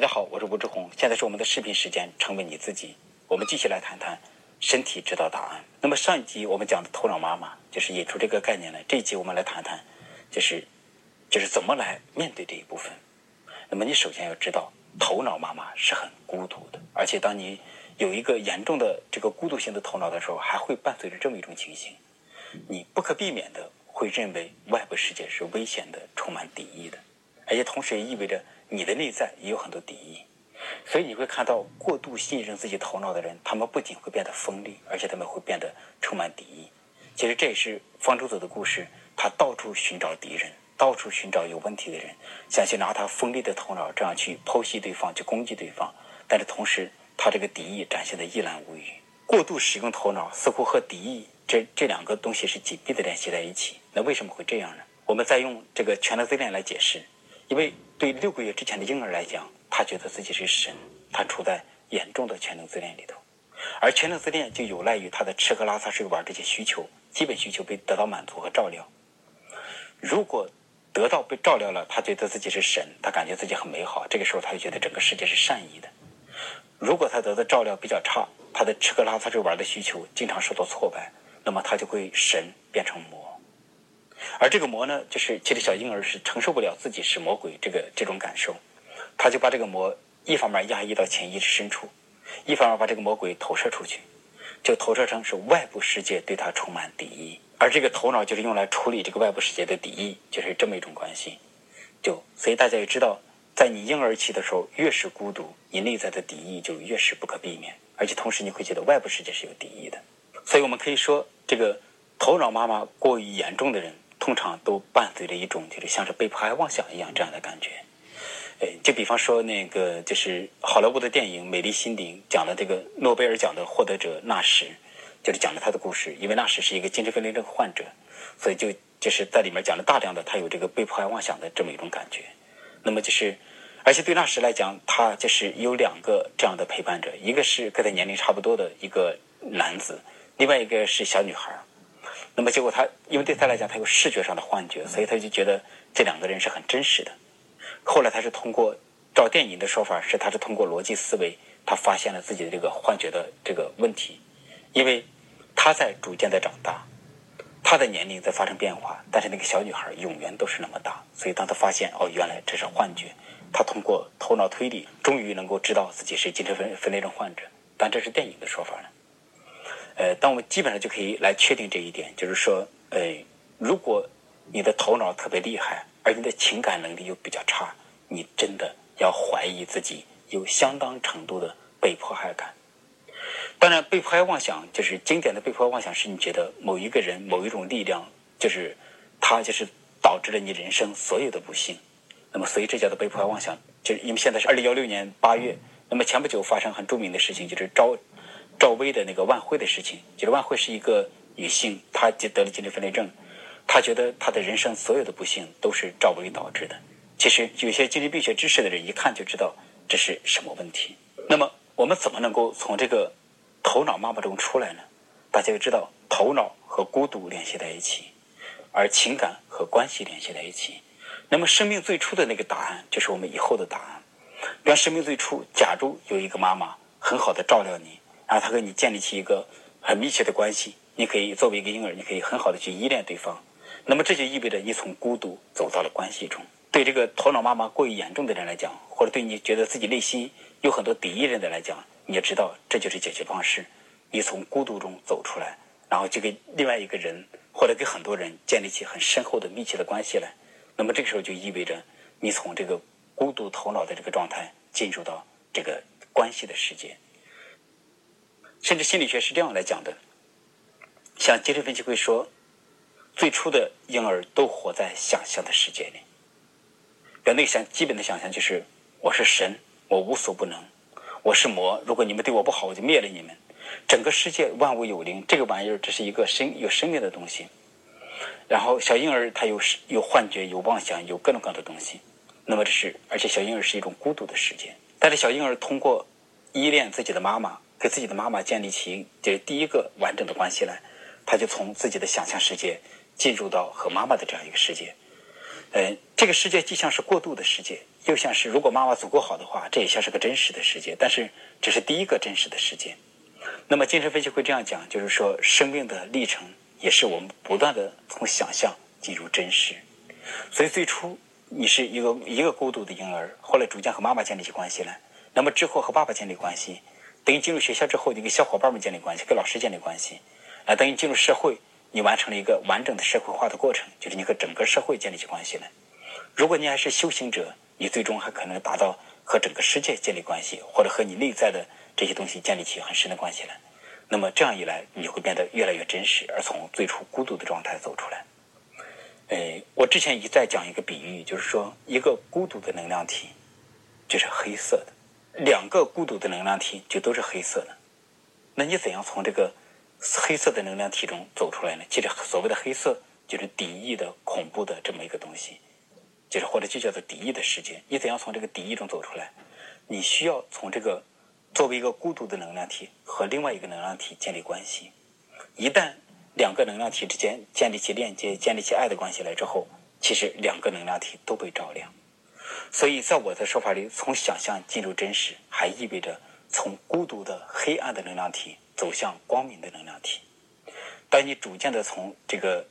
大家好，我是吴志红，现在是我们的视频时间，成为你自己。我们继续来谈谈身体知道答案。那么上一集我们讲的头脑妈妈，就是引出这个概念来。这一集我们来谈谈，就是就是怎么来面对这一部分。那么你首先要知道，头脑妈妈是很孤独的，而且当你有一个严重的这个孤独性的头脑的时候，还会伴随着这么一种情形，你不可避免的会认为外部世界是危险的、充满敌意的，而且同时也意味着你的内在也有很多敌意。所以你会看到，过度信任自己头脑的人，他们不仅会变得锋利，而且他们会变得充满敌意。其实这也是方舟子的故事，他到处寻找敌人，到处寻找有问题的人，想去拿他锋利的头脑这样去剖析对方，去攻击对方。但是同时，他这个敌意展现的一览无余。过度使用头脑，似乎和敌意这这两个东西是紧密的联系在一起。那为什么会这样呢？我们再用这个全能自恋来解释，因为对六个月之前的婴儿来讲。他觉得自己是神，他处在严重的全能自恋里头，而全能自恋就有赖于他的吃喝拉撒睡玩这些需求，基本需求被得到满足和照料。如果得到被照料了，他觉得自己是神，他感觉自己很美好，这个时候他就觉得整个世界是善意的。如果他得的照料比较差，他的吃喝拉撒睡玩的需求经常受到挫败，那么他就会神变成魔，而这个魔呢，就是其实小婴儿是承受不了自己是魔鬼这个这种感受。他就把这个魔一方面压抑到潜意识深处，一方面把这个魔鬼投射出去，就投射成是外部世界对他充满敌意，而这个头脑就是用来处理这个外部世界的敌意，就是这么一种关系。就所以大家也知道，在你婴儿期的时候，越是孤独，你内在的敌意就越是不可避免，而且同时你会觉得外部世界是有敌意的。所以我们可以说，这个头脑妈妈过于严重的人，通常都伴随着一种就是像是被迫害妄想一样这样的感觉。就比方说那个，就是好莱坞的电影《美丽心灵》讲了这个诺贝尔奖的获得者纳什，就是讲了他的故事。因为纳什是一个精神分裂症患者，所以就就是在里面讲了大量的他有这个被迫害妄想的这么一种感觉。那么就是，而且对纳什来讲，他就是有两个这样的陪伴者，一个是跟他年龄差不多的一个男子，另外一个是小女孩。那么结果他因为对他来讲，他有视觉上的幻觉，所以他就觉得这两个人是很真实的。后来他是通过照电影的说法是他是通过逻辑思维，他发现了自己的这个幻觉的这个问题，因为他在逐渐的长大，他的年龄在发生变化，但是那个小女孩永远都是那么大，所以当他发现哦原来这是幻觉，他通过头脑推理终于能够知道自己是精神分分裂症患者，但这是电影的说法呢。呃，但我们基本上就可以来确定这一点，就是说，呃，如果你的头脑特别厉害。而你的情感能力又比较差，你真的要怀疑自己有相当程度的被迫害感。当然，被迫害妄想就是经典的被迫害妄想，是你觉得某一个人、某一种力量，就是他就是导致了你人生所有的不幸。那么，所以这叫做被迫害妄想。就是因为现在是二零幺六年八月，那么前不久发生很著名的事情，就是招赵薇的那个万慧的事情。就是万慧是一个女性，她就得了精神分裂症。她觉得她的人生所有的不幸都是赵薇导致的。其实有些精神病学知识的人一看就知道这是什么问题。那么我们怎么能够从这个头脑妈妈中出来呢？大家要知道，头脑和孤独联系在一起，而情感和关系联系在一起。那么生命最初的那个答案就是我们以后的答案。比方生命最初，假如有一个妈妈很好的照料你，然后她跟你建立起一个很密切的关系，你可以作为一个婴儿，你可以很好的去依恋对方。那么这就意味着你从孤独走到了关系中。对这个头脑妈妈过于严重的人来讲，或者对你觉得自己内心有很多敌意的人来讲，你也知道这就是解决方式。你从孤独中走出来，然后就跟另外一个人或者跟很多人建立起很深厚的密切的关系来。那么这个时候就意味着你从这个孤独头脑的这个状态进入到这个关系的世界。甚至心理学是这样来讲的，像精神分析会说。最初的婴儿都活在想象的世界里，表那个想基本的想象就是我是神，我无所不能，我是魔。如果你们对我不好，我就灭了你们。整个世界万物有灵，这个玩意儿这是一个生有生命的东西。然后小婴儿他有有幻觉、有妄想、有各种各样的东西。那么这是而且小婴儿是一种孤独的世界。但是小婴儿通过依恋自己的妈妈，给自己的妈妈建立起这第一个完整的关系来，他就从自己的想象世界。进入到和妈妈的这样一个世界，呃，这个世界既像是过渡的世界，又像是如果妈妈足够好的话，这也像是个真实的世界，但是这是第一个真实的世界。那么精神分析会这样讲，就是说生命的历程也是我们不断的从想象进入真实。所以最初你是一个一个孤独的婴儿，后来逐渐和妈妈建立起关系来，那么之后和爸爸建立关系，等于进入学校之后，你跟小伙伴们建立关系，跟老师建立关系，啊，等于进入社会，你完成了一个完整的社会化的过程，就是你和整个社会建立起关系来。如果你还是修行者，你最终还可能达到和整个世界建立关系，或者和你内在的。这些东西建立起很深的关系来，那么这样一来，你会变得越来越真实，而从最初孤独的状态走出来。哎，我之前一再讲一个比喻，就是说一个孤独的能量体就是黑色的，两个孤独的能量体就都是黑色的。那你怎样从这个黑色的能量体中走出来呢？其实所谓的黑色就是敌意的、恐怖的这么一个东西，就是或者就叫做敌意的世界。你怎样从这个敌意中走出来？你需要从这个。作为一个孤独的能量体和另外一个能量体建立关系，一旦两个能量体之间建立起链接、建立起爱的关系来之后，其实两个能量体都被照亮。所以在我的说法里，从想象进入真实，还意味着从孤独的黑暗的能量体走向光明的能量体。当你逐渐的从这个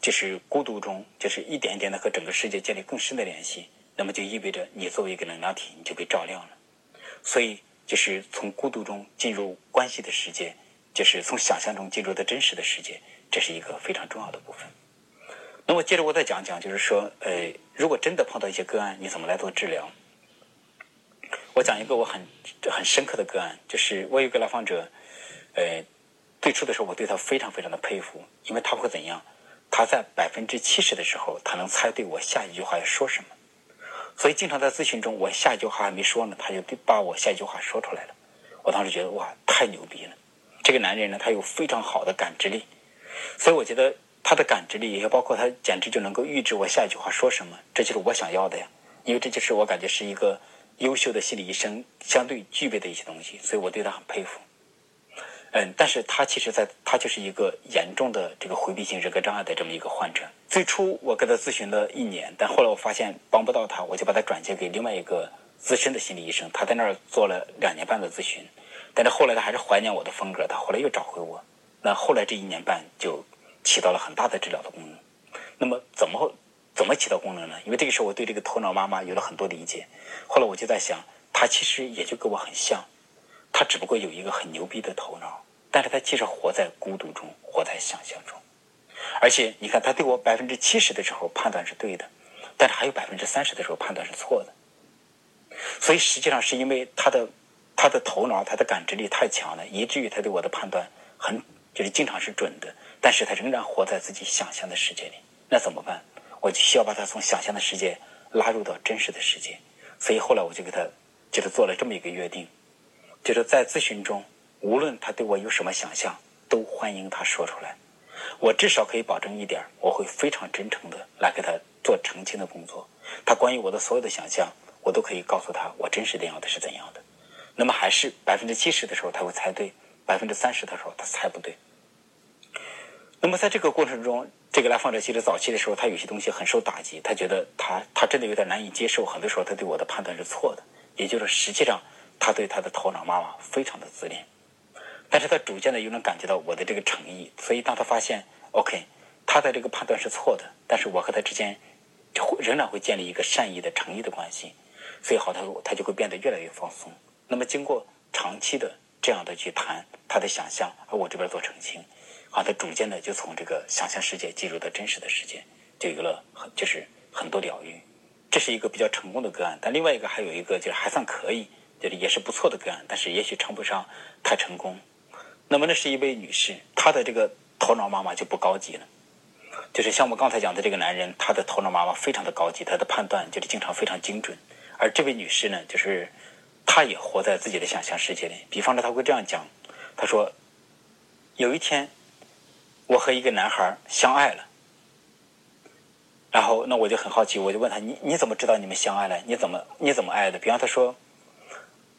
就是孤独中，就是一点一点的和整个世界建立更深的联系，那么就意味着你作为一个能量体，你就被照亮了。所以。就是从孤独中进入关系的世界，就是从想象中进入的真实的世界，这是一个非常重要的部分。那么接着我再讲讲，就是说，呃，如果真的碰到一些个案，你怎么来做治疗？我讲一个我很很深刻的个案，就是我有个来访者，呃，最初的时候我对他非常非常的佩服，因为他会怎样？他在百分之七十的时候，他能猜对我下一句话要说什么。所以，经常在咨询中，我下一句话还没说呢，他就把我下一句话说出来了。我当时觉得哇，太牛逼了！这个男人呢，他有非常好的感知力，所以我觉得他的感知力，也包括他简直就能够预知我下一句话说什么，这就是我想要的呀。因为这就是我感觉是一个优秀的心理医生相对具备的一些东西，所以我对他很佩服。嗯，但是他其实，在他就是一个严重的这个回避型人格障碍的这么一个患者。最初我跟他咨询了一年，但后来我发现帮不到他，我就把他转接给另外一个资深的心理医生。他在那儿做了两年半的咨询，但是后来他还是怀念我的风格，他后来又找回我。那后来这一年半就起到了很大的治疗的功能。那么怎么怎么起到功能呢？因为这个时候我对这个头脑妈妈有了很多理解。后来我就在想，她其实也就跟我很像。他只不过有一个很牛逼的头脑，但是他其实活在孤独中，活在想象中。而且你看，他对我百分之七十的时候判断是对的，但是还有百分之三十的时候判断是错的。所以实际上是因为他的他的头脑、他的感知力太强了，以至于他对我的判断很就是经常是准的，但是他仍然活在自己想象的世界里。那怎么办？我就需要把他从想象的世界拉入到真实的世界。所以后来我就给他就是做了这么一个约定。就是在咨询中，无论他对我有什么想象，都欢迎他说出来。我至少可以保证一点，我会非常真诚的来给他做澄清的工作。他关于我的所有的想象，我都可以告诉他我真实的样子是怎样的。那么还是百分之七十的时候他会猜对，百分之三十的时候他猜不对。那么在这个过程中，这个来访者其实早期的时候，他有些东西很受打击，他觉得他他真的有点难以接受，很多时候他对我的判断是错的，也就是实际上。他对他的头脑妈妈非常的自恋，但是他逐渐的又能感觉到我的这个诚意，所以当他发现，OK，他的这个判断是错的，但是我和他之间会仍然会建立一个善意的诚意的关系，所以好他他就会变得越来越放松。那么经过长期的这样的去谈他的想象，而我这边做澄清，啊，他逐渐的就从这个想象世界进入到真实的世界，就有了很就是很多疗愈，这是一个比较成功的个案。但另外一个还有一个就是还算可以。就是也是不错的个案，但是也许称不上太成功。那么，那是一位女士，她的这个头脑妈妈就不高级了。就是像我刚才讲的这个男人，他的头脑妈妈非常的高级，他的判断就是经常非常精准。而这位女士呢，就是她也活在自己的想象世界里。比方说，她会这样讲：“她说，有一天我和一个男孩相爱了，然后那我就很好奇，我就问他：你你怎么知道你们相爱了？你怎么你怎么爱的？比方他说。”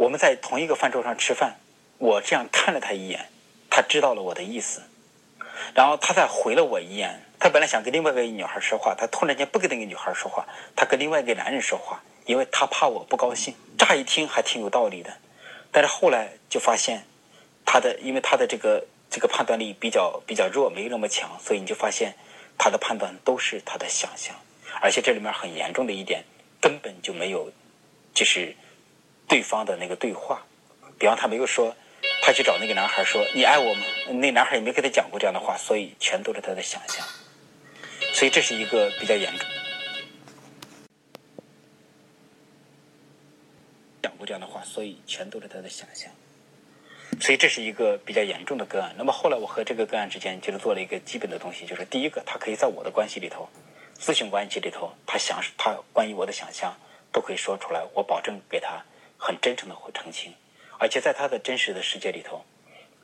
我们在同一个饭桌上吃饭，我这样看了他一眼，他知道了我的意思，然后他再回了我一眼。他本来想跟另外一个女孩说话，他突然间不跟那个女孩说话，他跟另外一个男人说话，因为他怕我不高兴。乍一听还挺有道理的，但是后来就发现，他的因为他的这个这个判断力比较比较弱，没那么强，所以你就发现他的判断都是他的想象，而且这里面很严重的一点，根本就没有就是对方的那个对话。比方他没有说，他去找那个男孩说你爱我吗？那男孩也没跟他讲过这样的话，所以全都是他的想象。所以这是一个比较严重。讲过这样的话，所以全都是他的想象，所以这是一个比较严重的个案。那么后来我和这个个案之间就是做了一个基本的东西，就是第一个，他可以在我的关系里头，咨询关系里头，他想他关于我的想象都可以说出来，我保证给他很真诚的会澄清。而且在他的真实的世界里头，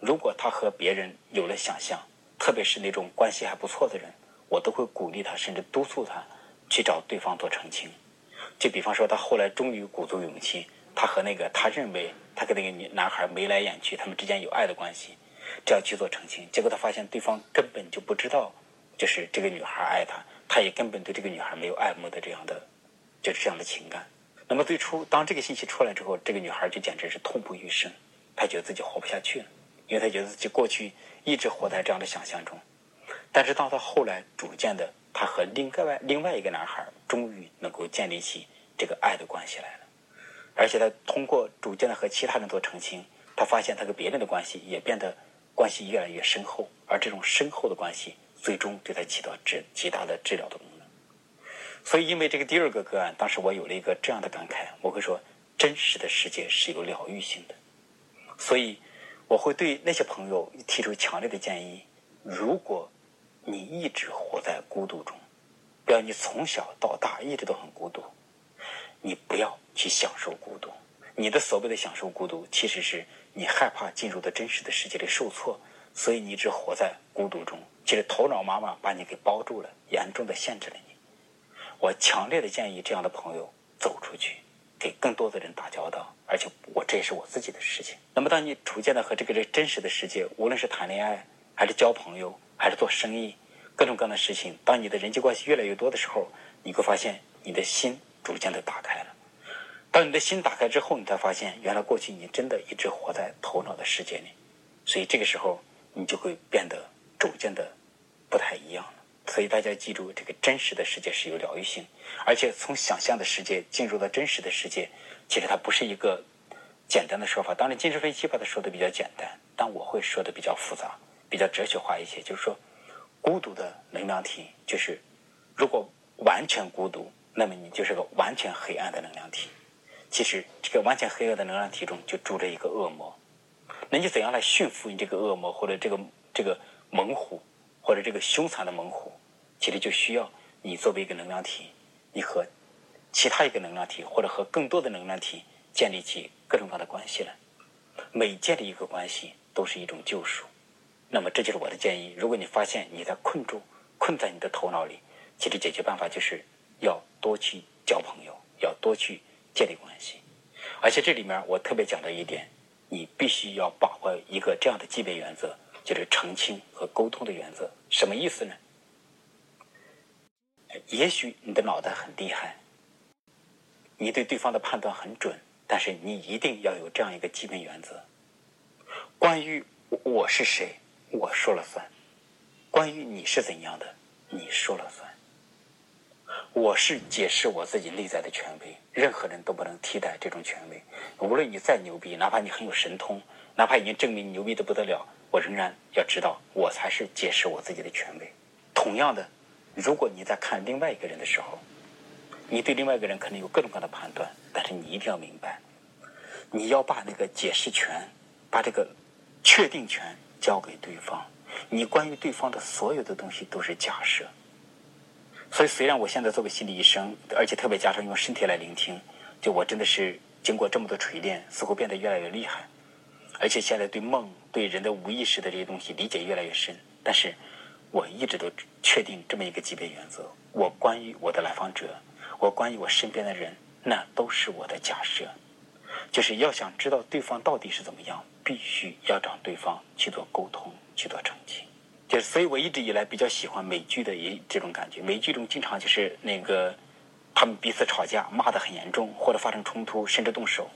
如果他和别人有了想象，特别是那种关系还不错的人，我都会鼓励他，甚至督促他去找对方做澄清。就比方说，他后来终于鼓足勇气。他和那个他认为他跟那个女男孩眉来眼去，他们之间有爱的关系，这样去做澄清。结果他发现对方根本就不知道，就是这个女孩爱他，他也根本对这个女孩没有爱慕的这样的，就是这样的情感。那么最初当这个信息出来之后，这个女孩就简直是痛不欲生，她觉得自己活不下去了，因为她觉得自己过去一直活在这样的想象中。但是到她后来逐渐的，她和另外另外一个男孩终于能够建立起这个爱的关系来了。而且他通过逐渐的和其他人做澄清，他发现他跟别人的关系也变得关系越来越深厚，而这种深厚的关系最终对他起到治极大的治疗的功能。所以，因为这个第二个个案，当时我有了一个这样的感慨，我会说，真实的世界是有疗愈性的。所以，我会对那些朋友提出强烈的建议：如果你一直活在孤独中，不要你从小到大一直都很孤独。你不要去享受孤独，你的所谓的享受孤独，其实是你害怕进入的真实的世界里受挫，所以你一直活在孤独中。其实头脑妈妈把你给包住了，严重的限制了你。我强烈的建议这样的朋友走出去，给更多的人打交道，而且我这也是我自己的事情。那么当你逐渐的和这个真实的世界，无论是谈恋爱，还是交朋友，还是做生意，各种各样的事情，当你的人际关系越来越多的时候，你会发现你的心。逐渐的打开了。当你的心打开之后，你才发现，原来过去你真的一直活在头脑的世界里。所以这个时候，你就会变得逐渐的不太一样了。所以大家记住，这个真实的世界是有疗愈性，而且从想象的世界进入到真实的世界，其实它不是一个简单的说法。当然，精神分析把它说的比较简单，但我会说的比较复杂，比较哲学化一些。就是说，孤独的能量体，就是如果完全孤独。那么你就是个完全黑暗的能量体。其实这个完全黑暗的能量体中就住着一个恶魔。那你怎样来驯服你这个恶魔，或者这个这个猛虎，或者这个凶残的猛虎？其实就需要你作为一个能量体，你和其他一个能量体，或者和更多的能量体建立起各种各样的关系来。每建立一个关系都是一种救赎。那么这就是我的建议：如果你发现你在困住、困在你的头脑里，其实解决办法就是要。多去交朋友，要多去建立关系，而且这里面我特别讲到一点，你必须要把握一个这样的基本原则，就是澄清和沟通的原则。什么意思呢？也许你的脑袋很厉害，你对对方的判断很准，但是你一定要有这样一个基本原则：关于我是谁，我说了算；关于你是怎样的，你说了算。我是解释我自己内在的权威，任何人都不能替代这种权威。无论你再牛逼，哪怕你很有神通，哪怕已经证明你牛逼的不得了，我仍然要知道，我才是解释我自己的权威。同样的，如果你在看另外一个人的时候，你对另外一个人可能有各种各样的判断，但是你一定要明白，你要把那个解释权、把这个确定权交给对方。你关于对方的所有的东西都是假设。所以，虽然我现在作为心理医生，而且特别加上用身体来聆听，就我真的是经过这么多锤炼，似乎变得越来越厉害，而且现在对梦、对人的无意识的这些东西理解越来越深。但是，我一直都确定这么一个基本原则：我关于我的来访者，我关于我身边的人，那都是我的假设。就是要想知道对方到底是怎么样，必须要找对方去做沟通，去做澄清。就是，所以我一直以来比较喜欢美剧的一这种感觉。美剧中经常就是那个，他们彼此吵架，骂得很严重，或者发生冲突，甚至动手，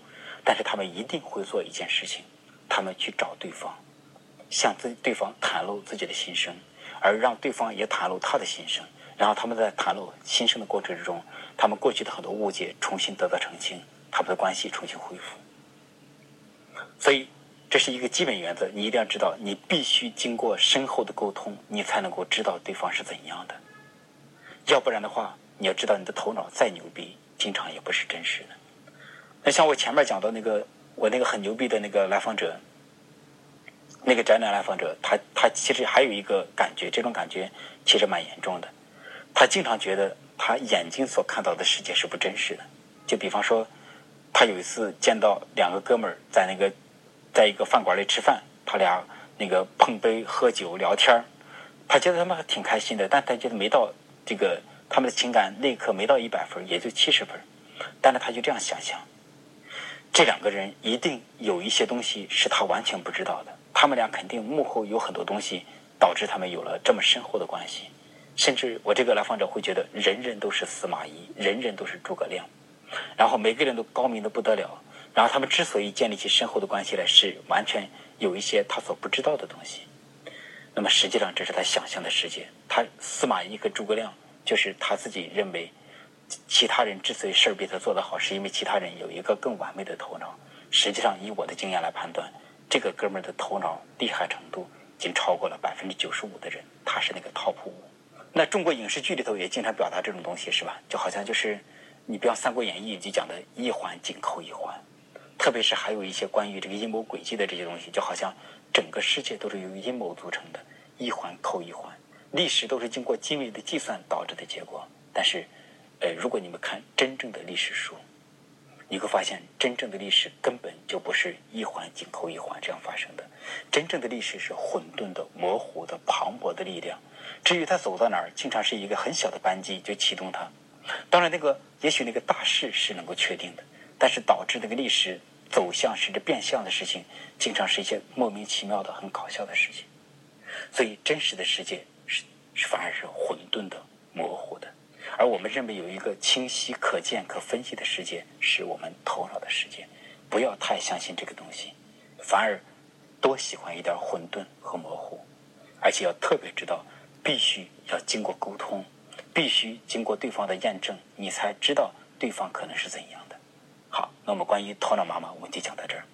但是他们一定会做一件事情，他们去找对方，向自对方袒露自己的心声，而让对方也袒露他的心声，然后他们在袒露心声的过程之中，他们过去的很多误解重新得到澄清，他们的关系重新恢复。所以，这是一个基本原则，你一定要知道，你必须经过深厚的沟通，你才能够知道对方是怎样的。要不然的话，你要知道你的头脑再牛逼，经常也不是真实的。那像我前面讲到那个，我那个很牛逼的那个来访者，那个宅男来访者，他他其实还有一个感觉，这种感觉其实蛮严重的。他经常觉得他眼睛所看到的世界是不真实的。就比方说，他有一次见到两个哥们儿在那个。在一个饭馆里吃饭，他俩那个碰杯喝酒聊天他觉得他们还挺开心的，但他觉得没到这个他们的情感那一刻没到一百分，也就七十分。但是他就这样想象，这两个人一定有一些东西是他完全不知道的，他们俩肯定幕后有很多东西导致他们有了这么深厚的关系。甚至我这个来访者会觉得人人都是司马懿，人人都是诸葛亮，然后每个人都高明的不得了。然后他们之所以建立起深厚的关系来，是完全有一些他所不知道的东西。那么实际上这是他想象的世界。他司马懿和诸葛亮，就是他自己认为，其他人之所以事儿比他做得好，是因为其他人有一个更完美的头脑。实际上以我的经验来判断，这个哥们儿的头脑厉害程度，已经超过了百分之九十五的人，他是那个 top 五。那中国影视剧里头也经常表达这种东西，是吧？就好像就是你比方《三国演义》就讲的一环紧扣一环。特别是还有一些关于这个阴谋诡计的这些东西，就好像整个世界都是由阴谋组成的，一环扣一环，历史都是经过精密的计算导致的结果。但是，呃，如果你们看真正的历史书，你会发现，真正的历史根本就不是一环紧扣一环这样发生的。真正的历史是混沌的、模糊的、磅礴的力量。至于它走到哪儿，经常是一个很小的扳机就启动它。当然，那个也许那个大势是能够确定的，但是导致那个历史。走向甚至变相的事情，经常是一些莫名其妙的、很搞笑的事情。所以，真实的世界是反而是混沌的、模糊的。而我们认为有一个清晰、可见、可分析的世界，是我们头脑的世界。不要太相信这个东西，反而多喜欢一点混沌和模糊。而且要特别知道，必须要经过沟通，必须经过对方的验证，你才知道对方可能是怎样。好，那我们关于托纳妈妈，我们就讲到这儿。